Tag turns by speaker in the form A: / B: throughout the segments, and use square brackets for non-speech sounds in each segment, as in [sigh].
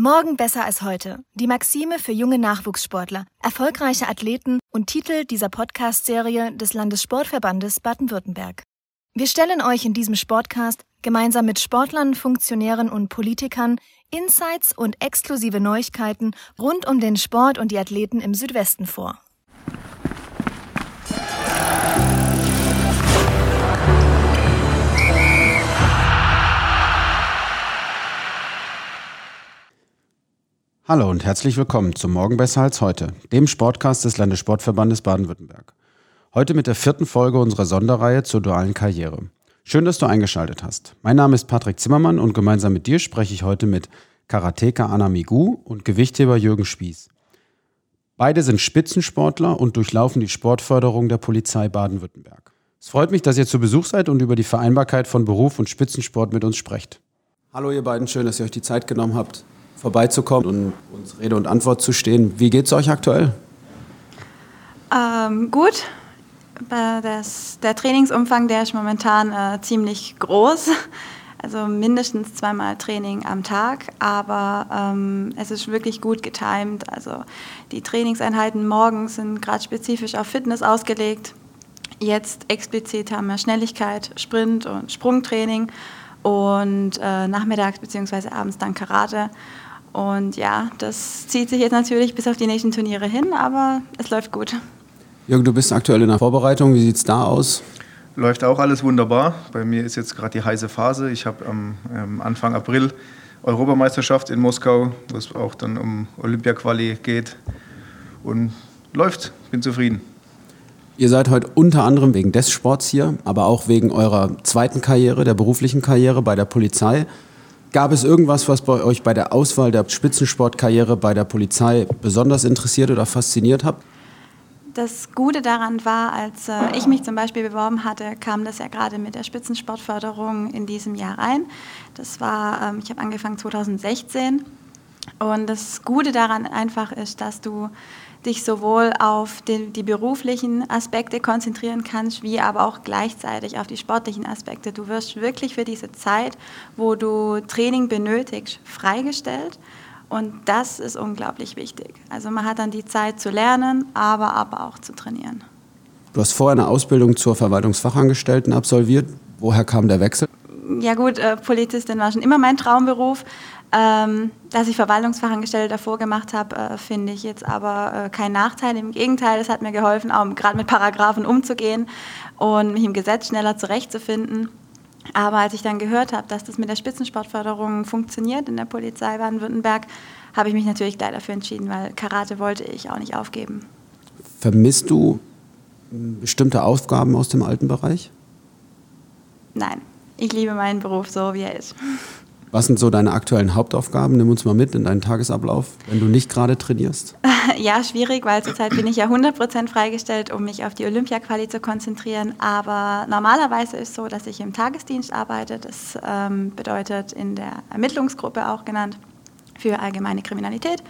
A: Morgen besser als heute. Die Maxime für junge Nachwuchssportler, erfolgreiche Athleten und Titel dieser Podcast-Serie des Landessportverbandes Baden-Württemberg. Wir stellen euch in diesem Sportcast gemeinsam mit Sportlern, Funktionären und Politikern Insights und exklusive Neuigkeiten rund um den Sport und die Athleten im Südwesten vor.
B: Hallo und herzlich willkommen zum Morgen besser als heute, dem Sportcast des Landessportverbandes Baden-Württemberg. Heute mit der vierten Folge unserer Sonderreihe zur dualen Karriere. Schön, dass du eingeschaltet hast. Mein Name ist Patrick Zimmermann und gemeinsam mit dir spreche ich heute mit Karateka Anna Migu und Gewichtheber Jürgen Spieß. Beide sind Spitzensportler und durchlaufen die Sportförderung der Polizei Baden-Württemberg. Es freut mich, dass ihr zu Besuch seid und über die Vereinbarkeit von Beruf und Spitzensport mit uns sprecht. Hallo ihr beiden, schön, dass ihr euch die Zeit genommen habt, vorbeizukommen und uns Rede und Antwort zu stehen. Wie geht es euch aktuell?
C: Ähm, gut. Das, der Trainingsumfang, der ist momentan äh, ziemlich groß. Also mindestens zweimal Training am Tag, aber ähm, es ist wirklich gut getimt. Also die Trainingseinheiten morgens sind gerade spezifisch auf Fitness ausgelegt. Jetzt explizit haben wir Schnelligkeit, Sprint und Sprungtraining und äh, nachmittags bzw. abends dann Karate. Und ja, das zieht sich jetzt natürlich bis auf die nächsten Turniere hin, aber es läuft gut.
B: Jürgen, du bist aktuell in der Vorbereitung. Wie sieht es da aus?
D: Läuft auch alles wunderbar. Bei mir ist jetzt gerade die heiße Phase. Ich habe am ähm, Anfang April Europameisterschaft in Moskau, wo es auch dann um Olympia-Quali geht. Und läuft, bin zufrieden.
B: Ihr seid heute unter anderem wegen des Sports hier, aber auch wegen eurer zweiten Karriere, der beruflichen Karriere bei der Polizei. Gab es irgendwas, was bei euch bei der Auswahl der Spitzensportkarriere bei der Polizei besonders interessiert oder fasziniert hat?
C: Das Gute daran war, als äh, ich mich zum Beispiel beworben hatte, kam das ja gerade mit der Spitzensportförderung in diesem Jahr rein. Das war, ähm, ich habe angefangen 2016. Und das Gute daran einfach ist, dass du dich sowohl auf die, die, beruflichen Aspekte konzentrieren kannst, wie aber auch gleichzeitig auf die sportlichen Aspekte. Du wirst wirklich für diese Zeit, wo du Training benötigst, freigestellt. Und das ist unglaublich wichtig. Also man hat dann die Zeit zu lernen, aber, aber auch zu trainieren.
B: Du hast vorher eine Ausbildung zur Verwaltungsfachangestellten absolviert. Woher kam der Wechsel?
C: Ja gut, äh, Polizistin war schon immer mein Traumberuf. Ähm, dass ich Verwaltungsfachangestellte davor gemacht habe, äh, finde ich jetzt aber äh, kein Nachteil. Im Gegenteil, es hat mir geholfen, auch gerade mit Paragraphen umzugehen und mich im Gesetz schneller zurechtzufinden. Aber als ich dann gehört habe, dass das mit der Spitzensportförderung funktioniert in der Polizei Baden-Württemberg, habe ich mich natürlich gleich dafür entschieden, weil Karate wollte ich auch nicht aufgeben.
B: Vermisst du bestimmte Aufgaben aus dem alten Bereich?
C: Nein, ich liebe meinen Beruf so, wie er ist.
B: Was sind so deine aktuellen Hauptaufgaben? Nimm uns mal mit in deinen Tagesablauf, wenn du nicht gerade trainierst. [laughs]
C: Ja, schwierig, weil zurzeit bin ich ja 100% freigestellt, um mich auf die Olympia-Quali zu konzentrieren. Aber normalerweise ist es so, dass ich im Tagesdienst arbeite. Das ähm, bedeutet in der Ermittlungsgruppe auch genannt für allgemeine Kriminalität,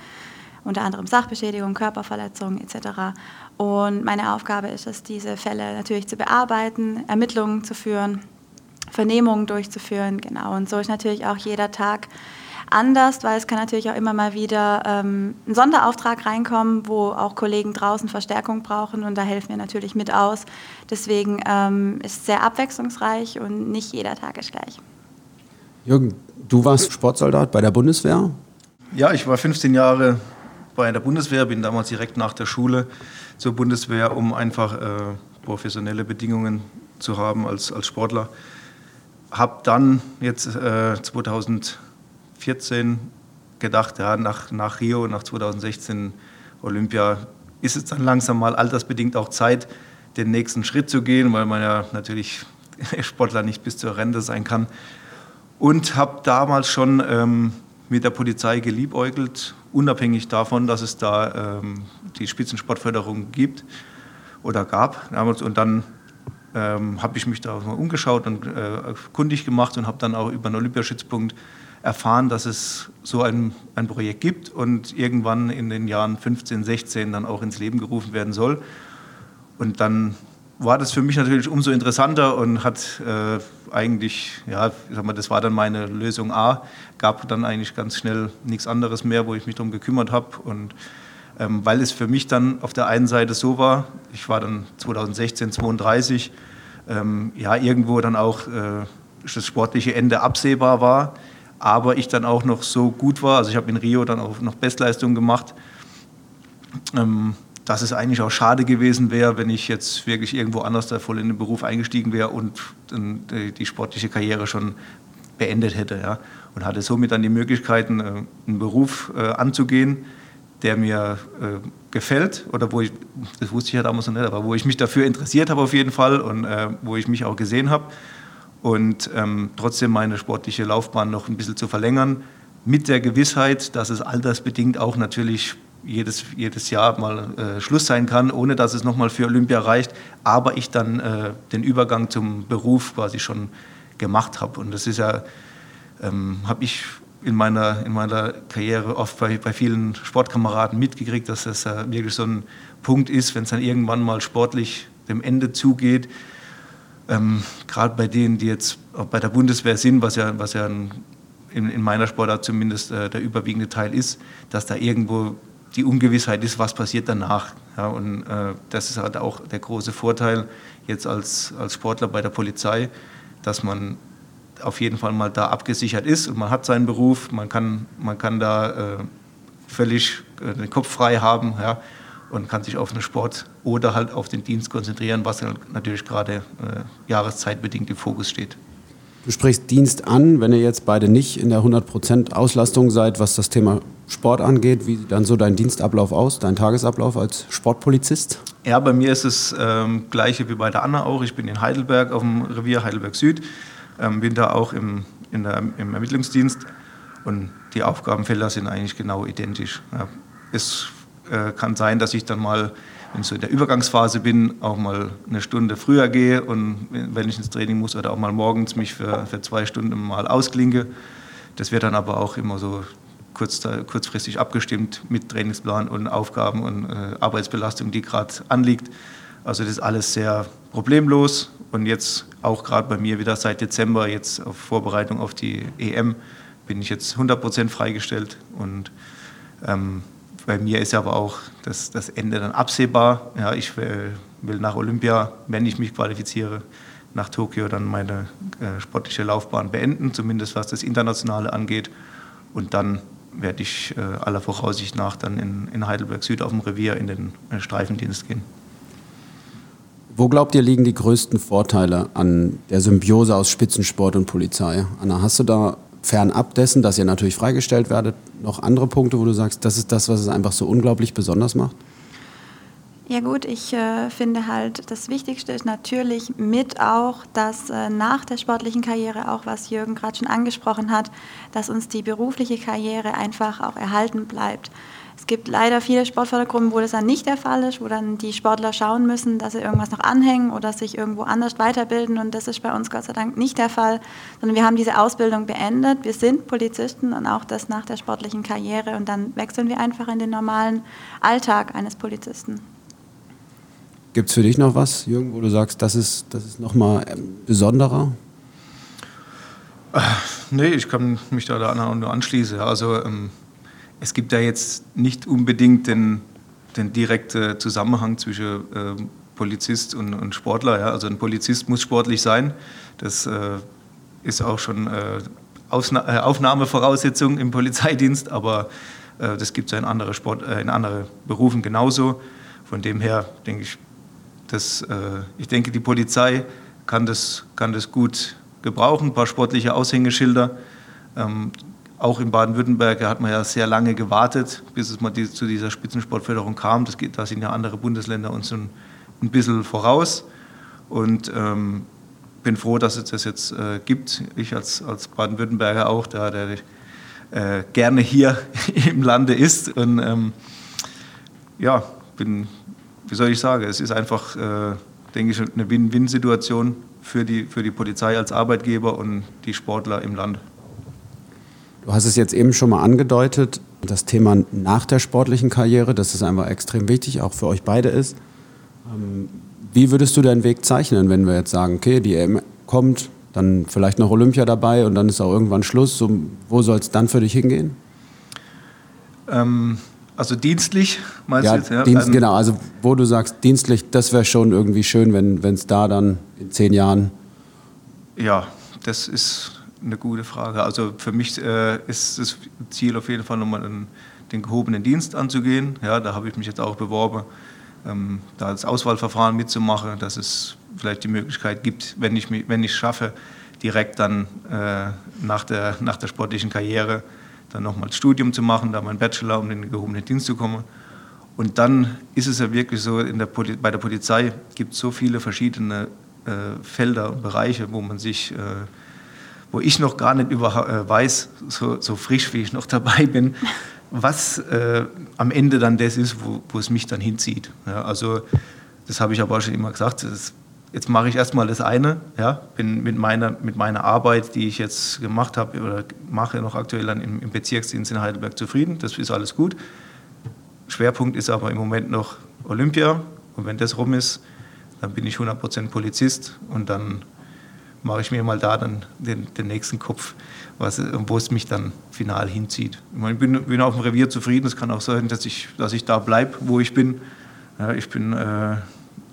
C: unter anderem Sachbeschädigung, Körperverletzung etc. Und meine Aufgabe ist es, diese Fälle natürlich zu bearbeiten, Ermittlungen zu führen Vernehmungen durchzuführen. Genau. Und so ist natürlich auch jeder Tag anders, weil es kann natürlich auch immer mal wieder ähm, ein Sonderauftrag reinkommen, wo auch Kollegen draußen Verstärkung brauchen und da helfen wir natürlich mit aus. Deswegen ähm, ist es sehr abwechslungsreich und nicht jeder Tag ist gleich.
B: Jürgen, du warst Sportsoldat bei der Bundeswehr?
D: Ja, ich war 15 Jahre bei der Bundeswehr, bin damals direkt nach der Schule zur Bundeswehr, um einfach äh, professionelle Bedingungen zu haben als, als Sportler habe dann jetzt äh, 2014 gedacht, ja, nach, nach Rio, nach 2016 Olympia, ist es dann langsam mal altersbedingt auch Zeit, den nächsten Schritt zu gehen, weil man ja natürlich [laughs] Sportler nicht bis zur Rente sein kann. Und habe damals schon ähm, mit der Polizei geliebäugelt, unabhängig davon, dass es da ähm, die Spitzensportförderung gibt oder gab. Und dann ähm, habe ich mich da mal umgeschaut und äh, kundig gemacht und habe dann auch über einen Olympiaschützpunkt erfahren, dass es so ein, ein Projekt gibt und irgendwann in den Jahren 15, 16 dann auch ins Leben gerufen werden soll. Und dann war das für mich natürlich umso interessanter und hat äh, eigentlich, ja, ich sag mal, das war dann meine Lösung A. Gab dann eigentlich ganz schnell nichts anderes mehr, wo ich mich darum gekümmert habe. Und ähm, weil es für mich dann auf der einen Seite so war, ich war dann 2016, 32, ähm, ja, irgendwo dann auch äh, das sportliche Ende absehbar war, aber ich dann auch noch so gut war, also ich habe in Rio dann auch noch Bestleistungen gemacht, ähm, dass es eigentlich auch schade gewesen wäre, wenn ich jetzt wirklich irgendwo anders da voll in den Beruf eingestiegen wäre und die sportliche Karriere schon beendet hätte. Ja. Und hatte somit dann die Möglichkeiten, äh, einen Beruf äh, anzugehen, der mir äh, gefällt oder wo ich, das wusste ich ja damals noch nicht, aber wo ich mich dafür interessiert habe auf jeden Fall und äh, wo ich mich auch gesehen habe und ähm, trotzdem meine sportliche Laufbahn noch ein bisschen zu verlängern, mit der Gewissheit, dass es altersbedingt auch natürlich jedes, jedes Jahr mal äh, Schluss sein kann, ohne dass es nochmal für Olympia reicht, aber ich dann äh, den Übergang zum Beruf quasi schon gemacht habe. Und das ist ja, ähm, habe ich in meiner, in meiner Karriere oft bei, bei vielen Sportkameraden mitgekriegt, dass das äh, wirklich so ein Punkt ist, wenn es dann irgendwann mal sportlich dem Ende zugeht. Ähm, Gerade bei denen, die jetzt bei der Bundeswehr sind, was ja, was ja ein, in, in, meiner Sportart zumindest äh, der überwiegende Teil ist, dass da irgendwo die Ungewissheit ist, was passiert danach. Ja, und äh, das ist halt auch der große Vorteil jetzt als, als Sportler bei der Polizei, dass man auf jeden Fall mal da abgesichert ist und man hat seinen Beruf, man kann, man kann da äh, völlig äh, den Kopf frei haben ja, und kann sich auf den Sport oder halt auf den Dienst konzentrieren, was natürlich gerade äh, jahreszeitbedingt im Fokus steht.
B: Du sprichst Dienst an, wenn ihr jetzt beide nicht in der 100% Auslastung seid, was das Thema Sport angeht. Wie sieht dann so dein Dienstablauf aus, dein Tagesablauf als Sportpolizist?
D: Ja, bei mir ist es ähm, gleiche wie bei der Anna auch. Ich bin in Heidelberg auf dem Revier Heidelberg Süd ähm, bin auch im, der, im Ermittlungsdienst und die Aufgabenfelder sind eigentlich genau identisch. Ja, es äh, kann sein, dass ich dann mal, wenn ich so in der Übergangsphase bin, auch mal eine Stunde früher gehe und wenn ich ins Training muss oder auch mal morgens mich für, für zwei Stunden mal ausklinke. Das wird dann aber auch immer so kurz, kurzfristig abgestimmt mit Trainingsplan und Aufgaben und äh, Arbeitsbelastung, die gerade anliegt. Also das ist alles sehr problemlos und jetzt auch gerade bei mir wieder seit Dezember, jetzt auf Vorbereitung auf die EM, bin ich jetzt 100% freigestellt. Und ähm, bei mir ist aber auch das, das Ende dann absehbar. Ja, ich will, will nach Olympia, wenn ich mich qualifiziere, nach Tokio dann meine äh, sportliche Laufbahn beenden, zumindest was das Internationale angeht. Und dann werde ich äh, aller Voraussicht nach dann in, in Heidelberg Süd auf dem Revier in den äh, Streifendienst gehen.
B: Wo glaubt ihr liegen die größten Vorteile an der Symbiose aus Spitzensport und Polizei? Anna, hast du da fernab dessen, dass ihr natürlich freigestellt werdet, noch andere Punkte, wo du sagst, das ist das, was es einfach so unglaublich besonders macht?
C: Ja gut, ich äh, finde halt, das Wichtigste ist natürlich mit auch, dass äh, nach der sportlichen Karriere, auch was Jürgen gerade schon angesprochen hat, dass uns die berufliche Karriere einfach auch erhalten bleibt. Es gibt leider viele Sportfördergruppen, wo das dann nicht der Fall ist, wo dann die Sportler schauen müssen, dass sie irgendwas noch anhängen oder sich irgendwo anders weiterbilden. Und das ist bei uns Gott sei Dank nicht der Fall, sondern wir haben diese Ausbildung beendet. Wir sind Polizisten und auch das nach der sportlichen Karriere. Und dann wechseln wir einfach in den normalen Alltag eines Polizisten.
B: Gibt es für dich noch was, Jürgen, wo du sagst, das ist, das ist nochmal ähm, besonderer?
D: Äh, nee, ich kann mich da, da nur anschließen. Also ähm, es gibt ja jetzt nicht unbedingt den, den direkten Zusammenhang zwischen äh, Polizist und, und Sportler. Ja? Also ein Polizist muss sportlich sein. Das äh, ist auch schon äh, Ausna äh, Aufnahmevoraussetzung im Polizeidienst, aber äh, das gibt es in anderen Sport, äh, in anderen Berufen genauso. Von dem her denke ich, dass, ich denke, die Polizei kann das, kann das gut gebrauchen, ein paar sportliche Aushängeschilder. Ähm, auch in Baden-Württemberg hat man ja sehr lange gewartet, bis es mal die, zu dieser Spitzensportförderung kam. Das geht, da sind ja andere Bundesländer uns ein, ein bisschen voraus. Und ähm, bin froh, dass es das jetzt äh, gibt. Ich als, als Baden-Württemberger auch, der, der äh, gerne hier [laughs] im Lande ist. Und ähm, ja, bin, wie soll ich sagen, es ist einfach, äh, denke ich, eine Win-Win-Situation für die, für die Polizei als Arbeitgeber und die Sportler im Land.
B: Du hast es jetzt eben schon mal angedeutet, das Thema nach der sportlichen Karriere, dass es einfach extrem wichtig auch für euch beide ist. Ähm, Wie würdest du deinen Weg zeichnen, wenn wir jetzt sagen, okay, die EM kommt, dann vielleicht noch Olympia dabei und dann ist auch irgendwann Schluss. So, wo soll es dann für dich hingehen?
D: Ähm, also dienstlich, meinst
B: ja,
D: du jetzt? Ja,
B: Dienst, genau, also wo du sagst, dienstlich, das wäre schon irgendwie schön, wenn es da dann in zehn Jahren.
D: Ja, das ist eine gute Frage. Also für mich äh, ist das Ziel auf jeden Fall nochmal den, den gehobenen Dienst anzugehen. Ja, da habe ich mich jetzt auch beworben, ähm, da das Auswahlverfahren mitzumachen, dass es vielleicht die Möglichkeit gibt, wenn ich wenn ich schaffe, direkt dann äh, nach, der, nach der sportlichen Karriere dann nochmal Studium zu machen, da mein Bachelor, um in den gehobenen Dienst zu kommen. Und dann ist es ja wirklich so, in der bei der Polizei gibt es so viele verschiedene äh, Felder und Bereiche, wo man sich, äh, wo ich noch gar nicht über, äh, weiß, so, so, frisch wie ich noch dabei bin, was äh, am Ende dann das ist, wo, wo es mich dann hinzieht. Ja, also das habe ich aber auch schon immer gesagt, das jetzt mache ich erstmal das eine, ja, bin mit meiner, mit meiner Arbeit, die ich jetzt gemacht habe oder mache noch aktuell dann im, im Bezirksdienst in Heidelberg zufrieden, das ist alles gut. Schwerpunkt ist aber im Moment noch Olympia und wenn das rum ist, dann bin ich 100% Polizist und dann mache ich mir mal da dann den, den nächsten Kopf, was, wo es mich dann final hinzieht. Ich, meine, ich bin, bin, auf dem Revier zufrieden, es kann auch sein, dass ich, dass ich da bleibe, wo ich bin. Ja, ich bin äh,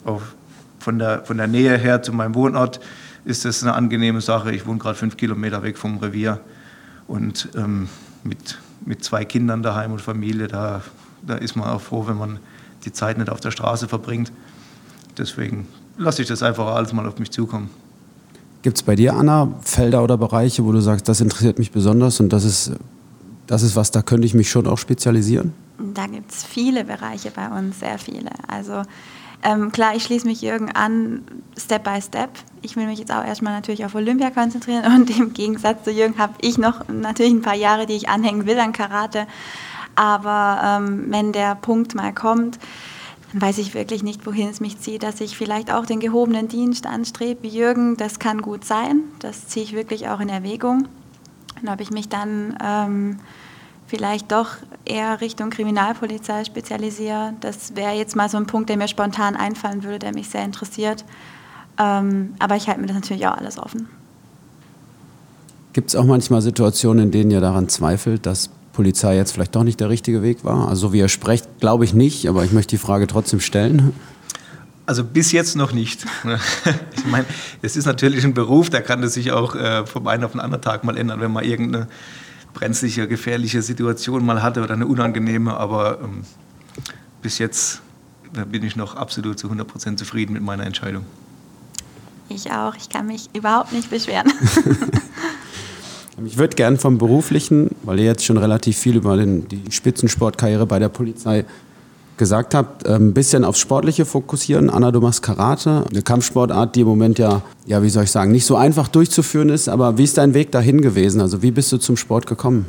D: auf von der, von der Nähe her zu meinem Wohnort ist das eine angenehme Sache. Ich wohne gerade fünf Kilometer weg vom Revier und ähm, mit, mit zwei Kindern daheim und Familie, da, da ist man auch froh, wenn man die Zeit nicht auf der Straße verbringt. Deswegen lasse ich das einfach alles mal auf mich zukommen.
B: Gibt es bei dir, Anna, Felder oder Bereiche, wo du sagst, das interessiert mich besonders und das ist, das ist was, da könnte ich mich schon auch spezialisieren?
C: Da gibt es viele Bereiche bei uns, sehr viele. Also ähm, klar, ich schließe mich Jürgen an, Step by Step. Ich will mich jetzt auch erstmal natürlich auf Olympia konzentrieren [laughs] und im Gegensatz zu Jürgen habe ich noch natürlich ein paar Jahre, die ich anhängen will an Karate. Aber ähm, wenn der Punkt mal kommt, weiß ich wirklich nicht, wohin es mich zieht, dass ich vielleicht auch den gehobenen Dienst anstrebe wie Jürgen. Das kann gut sein. Das ziehe ich wirklich auch in Erwägung. Und ob ich mich dann ähm, vielleicht doch eher Richtung Kriminalpolizei spezialisiere. Das wäre jetzt mal so ein Punkt, der mir spontan einfallen würde, der mich sehr interessiert. Ähm, aber ich halte mir das natürlich auch alles offen.
B: Gibt es auch manchmal Situationen, in denen ihr daran zweifelt, dass Polizei jetzt vielleicht doch nicht der richtige Weg war? Also wie ihr sprecht, glaube ich nicht, aber ich möchte die Frage trotzdem stellen.
D: Also bis jetzt noch nicht. [laughs] Ich meine, es ist natürlich ein Beruf, da kann es sich auch äh, vom einen auf den anderen Tag mal ändern, wenn man irgendeine brenzliche, gefährliche Situation mal hatte oder eine unangenehme, aber ähm, bis jetzt bin ich noch absolut zu 100% zufrieden mit meiner Entscheidung.
C: Ich auch, ich kann mich überhaupt nicht beschweren. [laughs]
B: ich würde gerne vom Beruflichen, weil ihr jetzt schon relativ viel über den, die Spitzensportkarriere bei der Polizei gesagt habt, ein ähm, bisschen aufs Sportliche fokussieren. Anna, du machst Karate, eine Kampfsportart, die im Moment ja, ja, wie soll ich sagen, nicht so einfach durchzuführen ist. Aber wie ist dein Weg dahin gewesen? Also wie bist du zum Sport gekommen?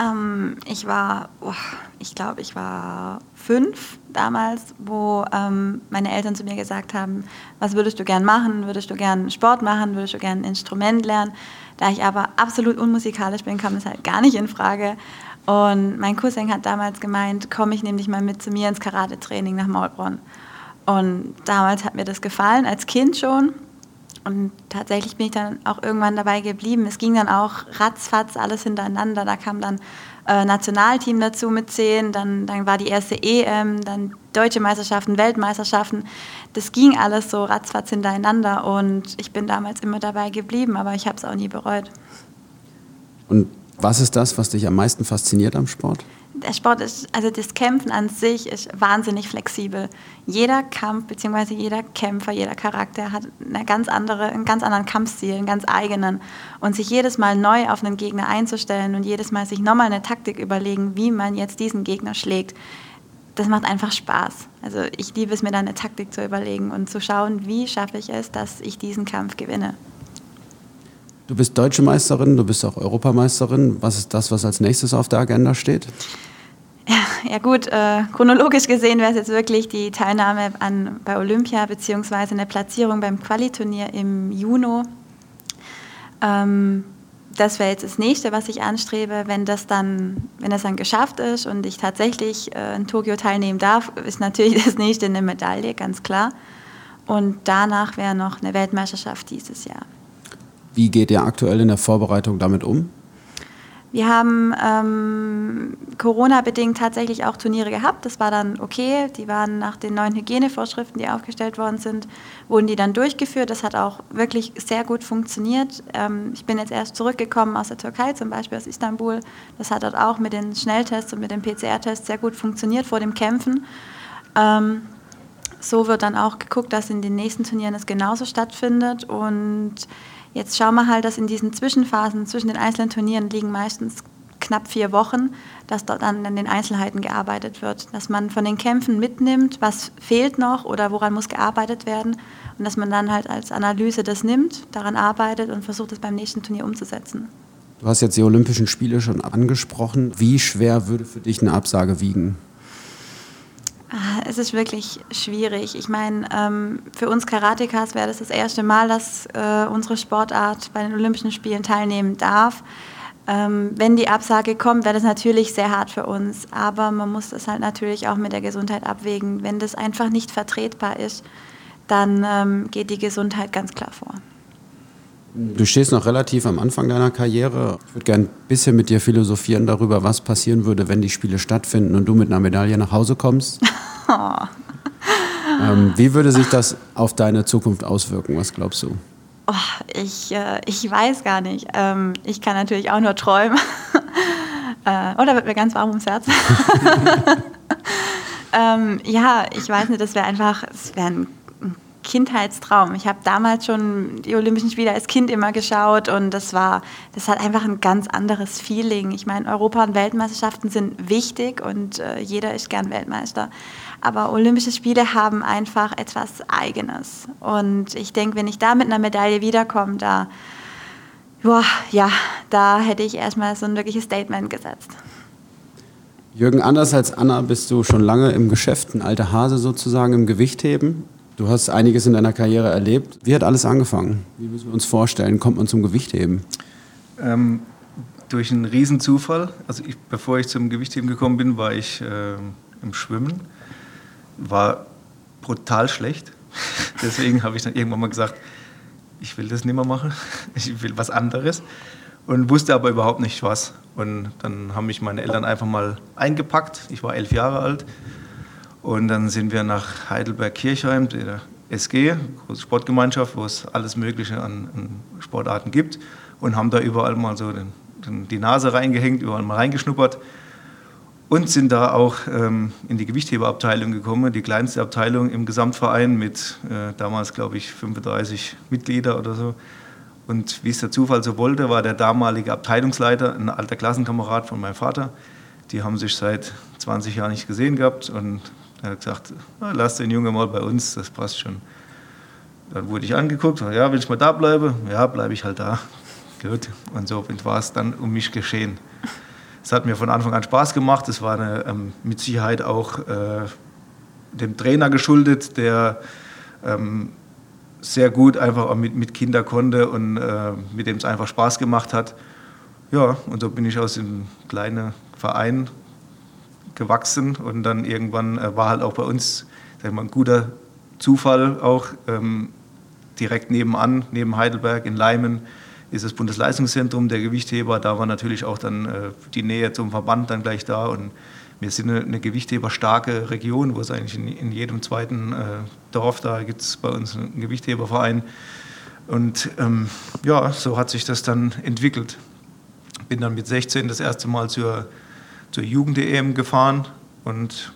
C: Ähm, ich war, oh, ich glaube, ich war fünf damals, wo ähm, meine Eltern zu mir gesagt haben, was würdest du gern machen? Würdest du gern Sport machen? Würdest du gern ein Instrument lernen? Da ich aber absolut unmusikalisch bin, kam das halt gar nicht in Frage. Und mein Cousin hat damals gemeint, komm, ich nehme dich mal mit zu mir ins Karate-Training nach Maulbronn. Und damals hat mir das gefallen, als Kind schon. Und tatsächlich bin ich dann auch irgendwann dabei geblieben. Es ging dann auch ratzfatz alles hintereinander. Da kam dann äh, Nationalteam dazu mit zehn, dann, dann war die erste EM, dann deutsche Meisterschaften, Weltmeisterschaften. Das ging alles so ratzfatz hintereinander und ich bin damals immer dabei geblieben, aber ich habe es auch nie bereut.
B: Und was ist das, was dich am meisten fasziniert am Sport?
C: Der Sport ist, also das Kämpfen an sich ist wahnsinnig flexibel. Jeder Kampf bzw. jeder Kämpfer, jeder Charakter hat eine ganz andere, einen ganz anderen Kampfstil, einen ganz eigenen. Und sich jedes Mal neu auf einen Gegner einzustellen und jedes Mal sich nochmal eine Taktik überlegen, wie man jetzt diesen Gegner schlägt, das macht einfach Spaß. Also ich liebe es mir dann eine Taktik zu überlegen und zu schauen, wie schaffe ich es, dass ich diesen Kampf gewinne.
B: Du bist deutsche Meisterin, du bist auch Europameisterin. Was ist das, was als nächstes auf der Agenda steht?
C: Ja, ja gut, äh, chronologisch gesehen wäre es jetzt wirklich die Teilnahme an, bei Olympia beziehungsweise eine Platzierung beim Qualiturnier im Juni. Ähm, das wäre jetzt das nächste, was ich anstrebe. Wenn das dann, wenn das dann geschafft ist und ich tatsächlich äh, in Tokio teilnehmen darf, ist natürlich [laughs] das nächste eine Medaille, ganz klar. Und danach wäre noch eine Weltmeisterschaft dieses Jahr.
B: Wie geht ihr aktuell in der Vorbereitung damit um?
C: Wir haben ähm, Corona-bedingt tatsächlich auch Turniere gehabt. Das war dann okay. Die waren nach den neuen Hygienevorschriften, die aufgestellt worden sind, wurden die dann durchgeführt. Das hat auch wirklich sehr gut funktioniert. Ähm, ich bin jetzt erst zurückgekommen aus der Türkei, zum Beispiel aus Istanbul. Das hat dort auch mit den Schnelltests und mit den PCR-Tests sehr gut funktioniert vor dem Kämpfen. Ähm, so wird dann auch geguckt, dass in den nächsten Turnieren es genauso stattfindet. Und Jetzt schauen wir halt, dass in diesen Zwischenphasen zwischen den einzelnen Turnieren liegen meistens knapp vier Wochen, dass dort dann an den Einzelheiten gearbeitet wird, dass man von den Kämpfen mitnimmt, was fehlt noch oder woran muss gearbeitet werden und dass man dann halt als Analyse das nimmt, daran arbeitet und versucht es beim nächsten Turnier umzusetzen.
B: Du hast jetzt die Olympischen Spiele schon angesprochen. Wie schwer würde für dich eine Absage wiegen?
C: Es ist wirklich schwierig. Ich meine, ähm, für uns Karatekas wäre das das erste Mal, dass äh, unsere Sportart bei den Olympischen Spielen teilnehmen darf. Ähm, wenn die Absage kommt, wäre das natürlich sehr hart für uns. Aber man muss das halt natürlich auch mit der Gesundheit abwägen. Wenn das einfach nicht vertretbar ist, dann ähm, geht die Gesundheit ganz klar vor.
B: Du stehst noch relativ am Anfang deiner Karriere. Ich würde gerne ein bisschen mit dir philosophieren darüber, was passieren würde, wenn die Spiele stattfinden und du mit einer Medaille nach Hause kommst. [laughs] [laughs] ähm, wie würde sich das auf deine Zukunft auswirken? Was glaubst du?
C: Oh, ich, äh, ich weiß gar nicht. Ähm, ich kann natürlich auch nur träumen. [laughs] äh, oder wird mir ganz warm ums Herz. [laughs] ähm, ja, ich weiß nicht, das wäre einfach, es wäre ein Kindheitstraum. Ich habe damals schon die Olympischen Spiele als Kind immer geschaut und das war, das hat einfach ein ganz anderes Feeling. Ich meine, Europa- und Weltmeisterschaften sind wichtig und äh, jeder ist gern Weltmeister. Aber Olympische Spiele haben einfach etwas Eigenes. Und ich denke, wenn ich da mit einer Medaille wiederkomme, da, boah, ja, da hätte ich erstmal so ein wirkliches Statement gesetzt.
B: Jürgen, anders als Anna bist du schon lange im Geschäft, ein alter Hase sozusagen im Gewichtheben. Du hast einiges in deiner Karriere erlebt. Wie hat alles angefangen? Wie müssen wir uns vorstellen, kommt man zum Gewichtheben?
D: Ähm, durch einen Riesenzufall. Also ich, bevor ich zum Gewichtheben gekommen bin, war ich äh, im Schwimmen. War brutal schlecht. [laughs] Deswegen habe ich dann irgendwann mal gesagt, ich will das nicht mehr machen. [laughs] Ich will was anderes. Und wusste aber überhaupt nicht was. Und dann haben mich meine Eltern einfach mal eingepackt. Ich war elf Jahre alt und dann sind wir nach Heidelberg-Kirchheim, der SG, große Sportgemeinschaft, wo es alles Mögliche an, an Sportarten gibt und haben da überall mal so den, den, die Nase reingehängt, überall mal reingeschnuppert und sind da auch ähm, in die Gewichtheberabteilung gekommen, die kleinste Abteilung im Gesamtverein mit äh, damals, glaube ich, 35 Mitglieder oder so. Und wie es der Zufall so wollte, war der damalige Abteilungsleiter ein alter Klassenkamerad von meinem Vater. Die haben sich seit 20 Jahren nicht gesehen gehabt und er hat gesagt, ah, lass den Junge mal bei uns, das passt schon. Dann wurde ich angeguckt, ja, will ich mal da bleiben? Ja, bleibe ich halt da. [laughs] Gut. Und so war es dann um mich geschehen. Es hat mir von Anfang an Spaß gemacht. Es war eine, ähm, mit Sicherheit auch äh, dem Trainer geschuldet, der ähm, sehr gut einfach auch mit, mit Kindern konnte und äh, mit dem es einfach Spaß gemacht hat. Ja, und so bin ich aus dem kleinen Verein gewachsen und dann irgendwann äh, war halt auch bei uns sag mal, ein guter Zufall auch ähm, direkt nebenan, neben Heidelberg in Leimen ist das Bundesleistungszentrum der Gewichtheber. Da war natürlich auch dann äh, die Nähe zum Verband dann gleich da und wir sind eine, eine Gewichtheberstarke Region, wo es eigentlich in, in jedem zweiten äh, Dorf, da gibt es bei uns einen Gewichtheberverein. Und ähm, ja, so hat sich das dann entwickelt. Bin dann mit 16 das erste Mal zur zur Jugend-EM gefahren und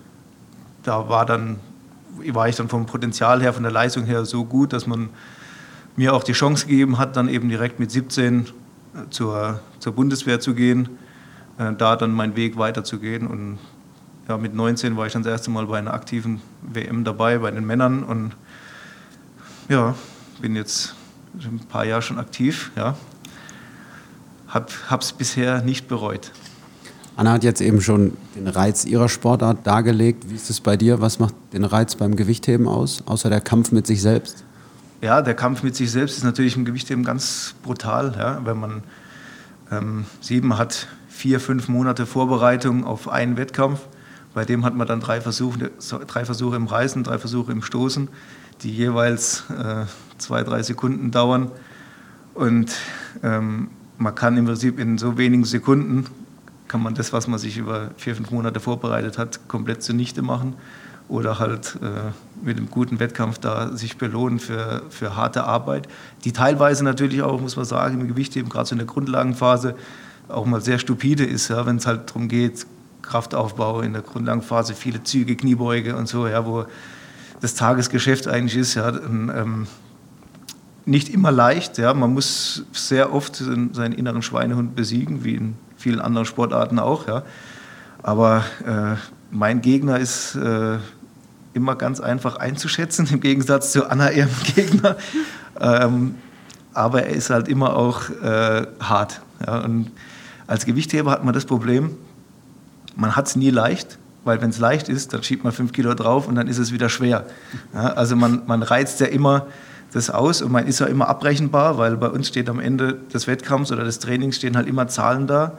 D: da war, dann, war ich dann vom Potenzial her, von der Leistung her so gut, dass man mir auch die Chance gegeben hat, dann eben direkt mit 17 äh, zur, zur Bundeswehr zu gehen, äh, da dann meinen Weg weiterzugehen. Und ja, mit 19 war ich dann das erste Mal bei einer aktiven WM dabei, bei den Männern. Und ja, bin jetzt ein paar Jahre schon aktiv. Ja. Habe es bisher nicht bereut.
B: Anna hat jetzt eben schon den Reiz ihrer Sportart dargelegt. Wie ist es bei dir? Was macht den Reiz beim Gewichtheben aus, außer der Kampf mit sich selbst?
D: Ja, der Kampf mit sich selbst ist natürlich im Gewichtheben ganz brutal. Ja? Wenn man ähm, sieben hat, vier, fünf Monate Vorbereitung auf einen Wettkampf. Bei dem hat man dann drei Versuche, drei Versuche im Reißen, drei Versuche im Stoßen. die jeweils äh, zwei, drei Sekunden dauern. Und ähm, man kann im Prinzip in so wenigen Sekunden, kann man das, was man sich über vier, fünf Monate vorbereitet hat, komplett zunichte machen oder halt äh, mit einem guten Wettkampf da sich belohnen für, für harte Arbeit, die teilweise natürlich auch, muss man sagen, im Gewichtheben, gerade so in der Grundlagenphase, auch mal sehr stupide ist, ja, wenn es halt darum geht, Kraftaufbau in der Grundlagenphase, viele Züge, Kniebeuge und so, ja, wo das Tagesgeschäft eigentlich ist. Ja, ähm, nicht immer leicht, ja, man muss sehr oft seinen inneren Schweinehund besiegen, wie in vielen anderen Sportarten auch. Ja. Aber äh, mein Gegner ist äh, immer ganz einfach einzuschätzen, im Gegensatz zu Anna ihrem [laughs] Gegner. Ähm, aber er ist halt immer auch äh, hart. Ja. Und als Gewichtheber hat man das Problem, man hat es nie leicht, weil wenn es leicht ist, dann schiebt man fünf Kilo drauf und dann ist es wieder schwer. Ja, also man, man reizt ja immer das aus und man ist ja immer abrechenbar, weil bei uns steht am Ende des Wettkampfs oder des Trainings stehen halt immer Zahlen da,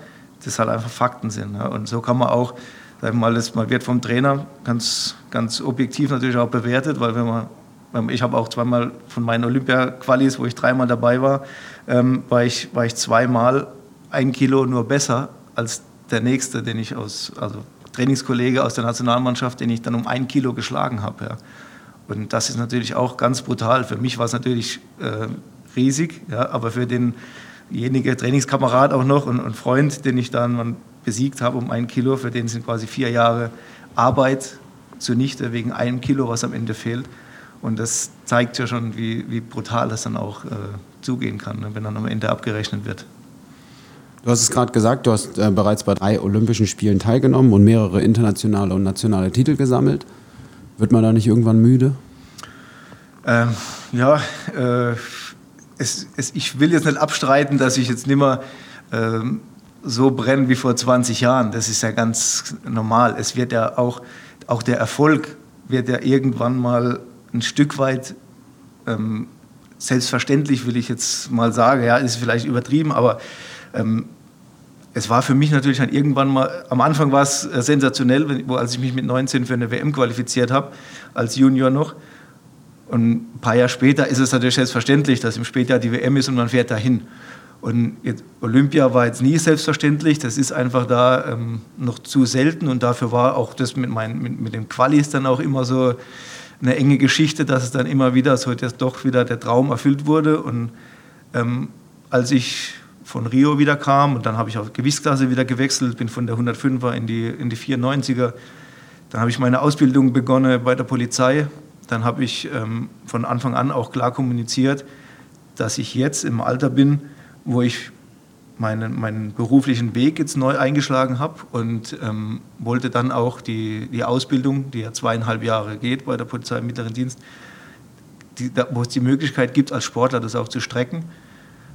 D: das halt einfach Fakten sind. Ja. Und so kann man auch, sagen wir mal, das, man wird vom Trainer ganz, ganz objektiv natürlich auch bewertet, weil wenn man, ich habe auch zweimal von meinen Olympia-Qualis, wo ich dreimal dabei war, ähm, war, ich, war ich zweimal ein Kilo nur besser als der nächste, den ich aus, also Trainingskollege aus der Nationalmannschaft, den ich dann um ein Kilo geschlagen habe. Ja. Und das ist natürlich auch ganz brutal. Für mich war es natürlich äh, riesig, ja, aber für denjenigen Trainingskamerad auch noch und, und Freund, den ich dann besiegt habe um ein Kilo, für den sind quasi vier Jahre Arbeit zunichte wegen einem Kilo, was am Ende fehlt. Und das zeigt ja schon, wie, wie brutal das dann auch äh, zugehen kann, ne, wenn dann am Ende abgerechnet wird.
B: Du hast es gerade gesagt, du hast äh, bereits bei drei Olympischen Spielen teilgenommen und mehrere internationale und nationale Titel gesammelt. Wird man da nicht irgendwann müde?
D: Ähm, ja, äh, es, es, ich will jetzt nicht abstreiten, dass ich jetzt nicht mehr ähm, so brenne wie vor 20 Jahren. Das ist ja ganz normal. Es wird ja auch, auch der Erfolg wird ja irgendwann mal ein Stück weit ähm, selbstverständlich, will ich jetzt mal sagen. Ja, ist vielleicht übertrieben, aber ähm, es war für mich natürlich dann irgendwann mal, am Anfang war es äh, sensationell, wo, als ich mich mit 19 für eine WM qualifiziert habe, als Junior noch. Und ein paar Jahre später ist es natürlich selbstverständlich, dass im Spätjahr die WM ist und man fährt dahin. Und Olympia war jetzt nie selbstverständlich, das ist einfach da ähm, noch zu selten und dafür war auch das mit, mein, mit, mit den Qualis dann auch immer so eine enge Geschichte, dass es dann immer wieder so jetzt doch wieder der Traum erfüllt wurde. Und ähm, als ich von Rio wieder kam und dann habe ich auf Gewichtsklasse wieder gewechselt, bin von der 105er in die, in die 94er. Dann habe ich meine Ausbildung begonnen bei der Polizei. Dann habe ich ähm, von Anfang an auch klar kommuniziert, dass ich jetzt im Alter bin, wo ich meinen, meinen beruflichen Weg jetzt neu eingeschlagen habe und ähm, wollte dann auch die, die Ausbildung, die ja zweieinhalb Jahre geht bei der Polizei im Mittleren Dienst, die, da, wo es die Möglichkeit gibt, als Sportler das auch zu strecken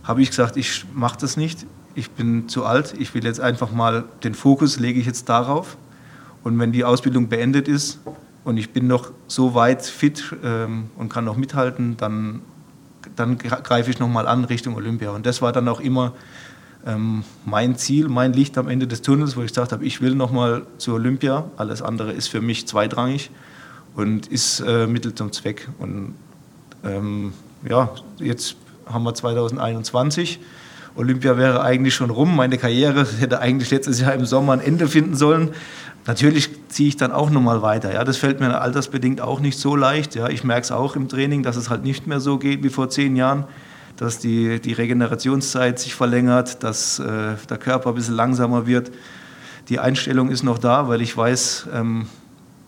D: habe ich gesagt, ich mache das nicht. Ich bin zu alt. Ich will jetzt einfach mal den Fokus lege ich jetzt darauf. Und wenn die Ausbildung beendet ist und ich bin noch so weit fit ähm, und kann noch mithalten, dann, dann greife ich noch mal an Richtung Olympia. Und das war dann auch immer ähm, mein Ziel, mein Licht am Ende des Tunnels, wo ich gesagt habe, ich will noch mal zur Olympia. Alles andere ist für mich zweitrangig und ist äh, Mittel zum Zweck. Und ähm, ja, jetzt haben wir 2021. Olympia wäre eigentlich schon rum. Meine Karriere hätte eigentlich letztes Jahr im Sommer ein Ende finden sollen. Natürlich ziehe ich dann auch nochmal weiter. Ja, das fällt mir altersbedingt auch nicht so leicht. Ja, ich merke es auch im Training, dass es halt nicht mehr so geht wie vor zehn Jahren, dass die, die Regenerationszeit sich verlängert, dass äh, der Körper ein bisschen langsamer wird. Die Einstellung ist noch da, weil ich weiß, ähm,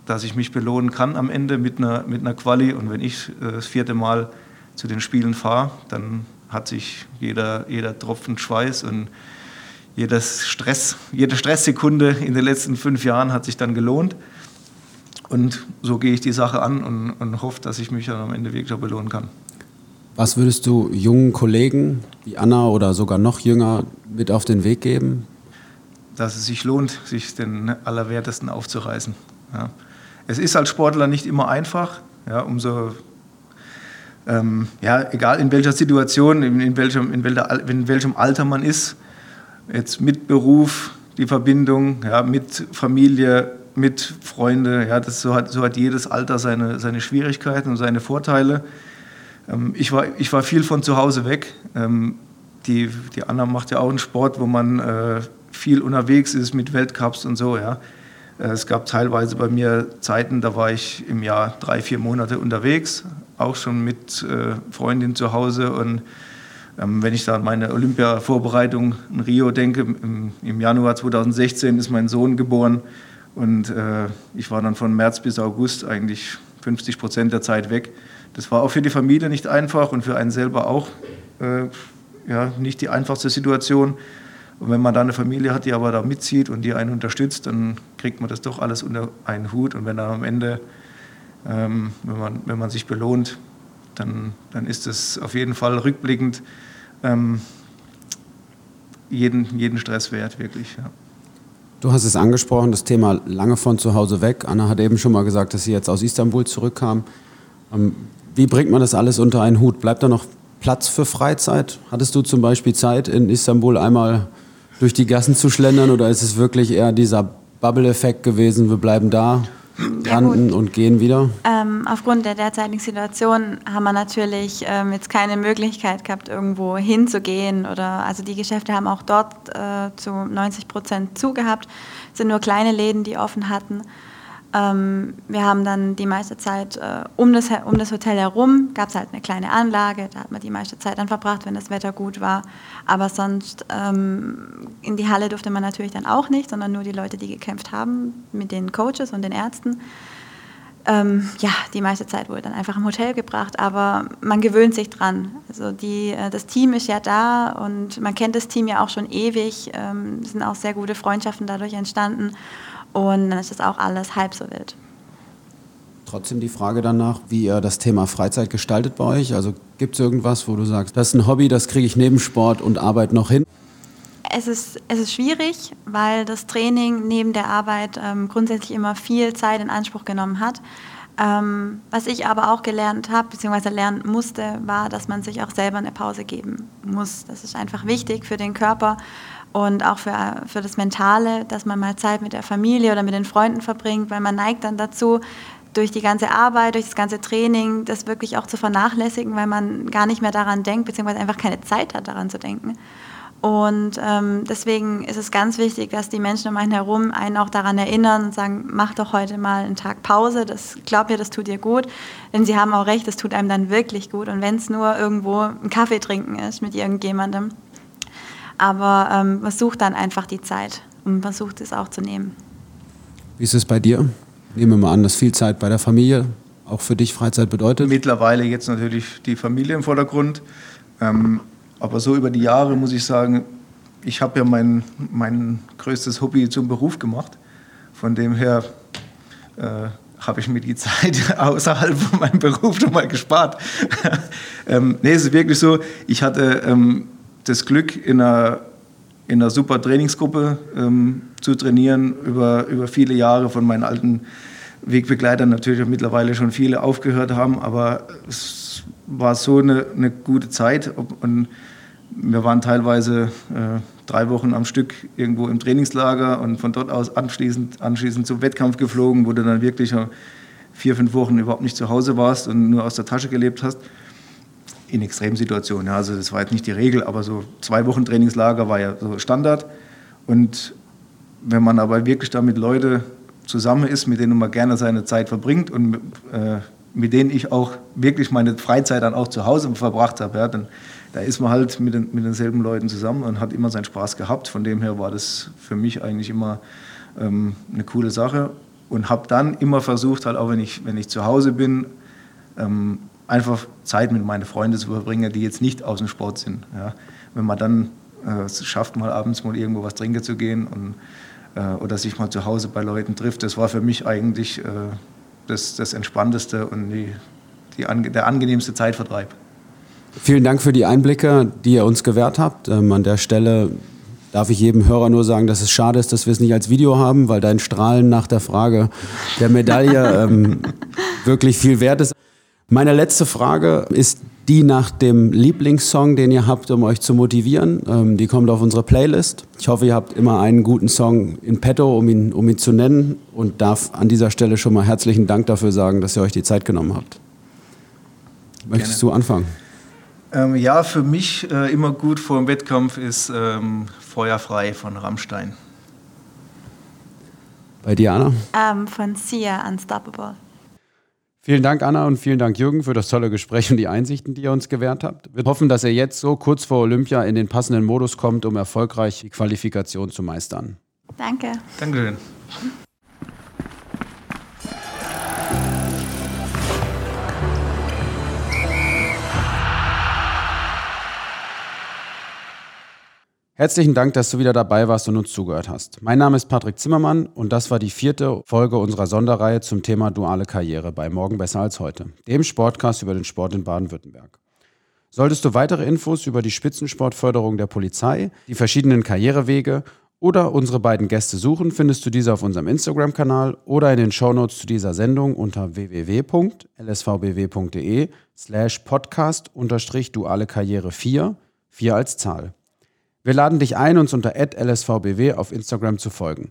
D: dass ich mich belohnen kann am Ende mit einer, mit einer Quali. Und wenn ich äh, das vierte Mal zu den Spielen fahre, dann hat sich jeder, jeder Tropfen Schweiß und jedes Stress, jede Stresssekunde in den letzten fünf Jahren hat sich dann gelohnt. Und so gehe ich die Sache an und, und hoffe, dass ich mich dann am Ende wirklich auch belohnen kann.
B: Was würdest du jungen Kollegen wie Anna oder sogar noch jünger mit auf den Weg geben?
D: Dass es sich lohnt, sich den Allerwertesten aufzureißen. Ja. Es ist als Sportler nicht immer einfach. Ja, umso ähm, ja, egal in welcher Situation, in, in, welchem, in, welcher, in welchem Alter man ist, jetzt mit Beruf, die Verbindung, ja, mit Familie, mit Freunde. Ja, das, so, hat, so hat jedes Alter seine, seine Schwierigkeiten und seine Vorteile. Ähm, ich, war, ich war viel von zu Hause weg. Ähm, die, die Anna macht ja auch einen Sport, wo man äh, viel unterwegs ist mit Weltcups und so. Ja. Äh, es gab teilweise bei mir Zeiten, da war ich im Jahr drei, vier Monate unterwegs, auch schon mit äh, Freundin zu Hause. Und ähm, wenn ich da an meine Olympia-Vorbereitung in Rio denke, im, im, Januar 2016 ist mein Sohn geboren und äh, ich war dann von März bis August eigentlich 50 Prozent der Zeit weg. Das war auch für die Familie nicht einfach und für einen selber auch äh, ja, nicht die einfachste Situation. Und wenn man da eine Familie hat, die aber da mitzieht und die einen unterstützt, dann kriegt man das doch alles unter einen Hut. Und wenn dann am Ende, ähm, wenn, man, wenn man sich belohnt, dann, dann ist es auf jeden Fall rückblickend ähm, jeden, jeden Stress wert, wirklich. Ja.
B: Du hast es angesprochen, das Thema lange von zu Hause weg. Anna hat eben schon mal gesagt, dass sie jetzt aus Istanbul zurückkam. Ähm, wie bringt man das alles unter einen Hut? Bleibt da noch Platz für Freizeit? Hattest du zum Beispiel Zeit, in Istanbul einmal durch die Gassen zu schlendern oder ist es wirklich eher dieser Bubble-Effekt gewesen, wir bleiben da, landen ja, und gehen wieder?
C: Ähm, aufgrund der derzeitigen Situation haben wir natürlich ähm, jetzt keine Möglichkeit gehabt, irgendwo hinzugehen. Oder, also die Geschäfte haben auch dort äh, zu 90 Prozent zugehabt. Es sind nur kleine Läden, die offen hatten. Ähm, wir haben dann die meiste Zeit äh, um, das, um das Hotel herum, gab es halt eine kleine Anlage, da hat man die meiste Zeit dann verbracht, wenn das Wetter gut war. Aber sonst ähm, in die Halle durfte man natürlich dann auch nicht, sondern nur die Leute, die gekämpft haben, mit den Coaches und den Ärzten. Ähm, ja, die meiste Zeit wurde dann einfach im Hotel gebracht, aber man gewöhnt sich dran. Also die, äh, das Team ist ja da und man kennt das Team ja auch schon ewig. Ähm, sind auch sehr gute Freundschaften dadurch entstanden. Und dann ist das auch alles halb so wild.
B: Trotzdem die Frage danach, wie ihr das Thema Freizeit gestaltet bei euch. Also gibt es irgendwas, wo du sagst, das ist ein Hobby, das kriege ich neben Sport und Arbeit noch hin?
C: Es ist, es ist schwierig, weil das Training neben der Arbeit ähm, grundsätzlich immer viel Zeit in Anspruch genommen hat. Ähm, was ich aber auch gelernt habe, beziehungsweise lernen musste, war, dass man sich auch selber eine Pause geben muss. Das ist einfach wichtig für den Körper und auch für, für das Mentale, dass man mal Zeit mit der Familie oder mit den Freunden verbringt, weil man neigt dann dazu, durch die ganze Arbeit, durch das ganze Training, das wirklich auch zu vernachlässigen, weil man gar nicht mehr daran denkt, beziehungsweise einfach keine Zeit hat, daran zu denken. Und ähm, deswegen ist es ganz wichtig, dass die Menschen um einen herum einen auch daran erinnern und sagen, mach doch heute mal einen Tag Pause, das glaub mir, das tut dir gut. Denn sie haben auch recht, das tut einem dann wirklich gut. Und wenn es nur irgendwo ein Kaffee trinken ist mit irgendjemandem, aber ähm, man sucht dann einfach die Zeit und versucht es auch zu nehmen.
B: Wie ist es bei dir? Nehmen wir mal an, dass viel Zeit bei der Familie auch für dich Freizeit bedeutet.
D: Mittlerweile jetzt natürlich die Familie im Vordergrund. Ähm, aber so über die Jahre muss ich sagen, ich habe ja mein, mein größtes Hobby zum Beruf gemacht. Von dem her äh, habe ich mir die [laughs] Zeit außerhalb von meinem Beruf schon mal gespart. [laughs] ähm, nee, es ist wirklich so, ich hatte ähm, das Glück, in einer, in einer super Trainingsgruppe ähm, zu trainieren, über, über viele Jahre von meinen alten Wegbegleitern natürlich auch mittlerweile schon viele aufgehört haben, aber es war so eine, eine gute Zeit. Und wir waren teilweise äh, drei Wochen am Stück irgendwo im Trainingslager und von dort aus anschließend, anschließend zum Wettkampf geflogen, wo du dann wirklich vier, fünf Wochen überhaupt nicht zu Hause warst und nur aus der Tasche gelebt hast in Extremsituationen. Also das war jetzt nicht die Regel, aber so zwei Wochen Trainingslager war ja so Standard. Und wenn man aber wirklich da mit Leuten zusammen ist, mit denen man gerne seine Zeit verbringt und äh, mit denen ich auch wirklich meine Freizeit dann auch zu Hause verbracht habe, ja, dann da ist man halt mit, den, mit denselben Leuten zusammen und hat immer seinen Spaß gehabt. Von dem her war das für mich eigentlich immer ähm, eine coole Sache und habe dann immer versucht, halt auch wenn ich, wenn ich zu Hause bin, ähm, einfach Zeit mit meinen Freunden zu verbringen, die jetzt nicht aus dem Sport sind. Ja. Wenn man dann äh, es schafft, mal abends mal irgendwo was trinken zu gehen und, äh, oder sich mal zu Hause bei Leuten trifft, das war für mich eigentlich äh, das, das Entspannteste und die, die, der angenehmste Zeitvertreib.
B: Vielen Dank für die Einblicke, die ihr uns gewährt habt. Ähm, an der Stelle darf ich jedem Hörer nur sagen, dass es schade ist, dass wir es nicht als Video haben, weil dein Strahlen nach der Frage der Medaille [laughs] ähm, wirklich viel wert ist. Meine letzte Frage ist die nach dem Lieblingssong, den ihr habt, um euch zu motivieren. Ähm, die kommt auf unsere Playlist. Ich hoffe, ihr habt immer einen guten Song in petto, um ihn, um ihn zu nennen und darf an dieser Stelle schon mal herzlichen Dank dafür sagen, dass ihr euch die Zeit genommen habt. Möchtest Gerne. du anfangen?
D: Ähm, ja, für mich äh, immer gut vor dem Wettkampf ist ähm, Feuerfrei von Rammstein.
B: Bei dir, Anna?
C: Ähm, von Sia, Unstoppable.
B: Vielen Dank, Anna, und vielen Dank, Jürgen, für das tolle Gespräch und die Einsichten, die ihr uns gewährt habt. Wir hoffen, dass ihr jetzt so kurz vor Olympia in den passenden Modus kommt, um erfolgreich die Qualifikation zu meistern.
C: Danke.
D: Dankeschön.
B: Herzlichen Dank, dass du wieder dabei warst und uns zugehört hast. Mein Name ist Patrick Zimmermann und das war die vierte Folge unserer Sonderreihe zum Thema duale Karriere bei Morgen besser als heute, dem Sportcast über den Sport in Baden-Württemberg. Solltest du weitere Infos über die Spitzensportförderung der Polizei, die verschiedenen Karrierewege oder unsere beiden Gäste suchen, findest du diese auf unserem Instagram-Kanal oder in den Shownotes zu dieser Sendung unter www.lsvbw.de slash podcast duale Karriere 4, 4 als Zahl. Wir laden dich ein, uns unter lsvbw auf Instagram zu folgen.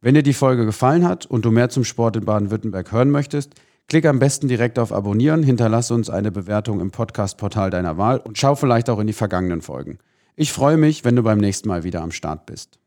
B: Wenn dir die Folge gefallen hat und du mehr zum Sport in Baden-Württemberg hören möchtest, klick am besten direkt auf Abonnieren, hinterlasse uns eine Bewertung im Podcast-Portal deiner Wahl und schau vielleicht auch in die vergangenen Folgen. Ich freue mich, wenn du beim nächsten Mal wieder am Start bist.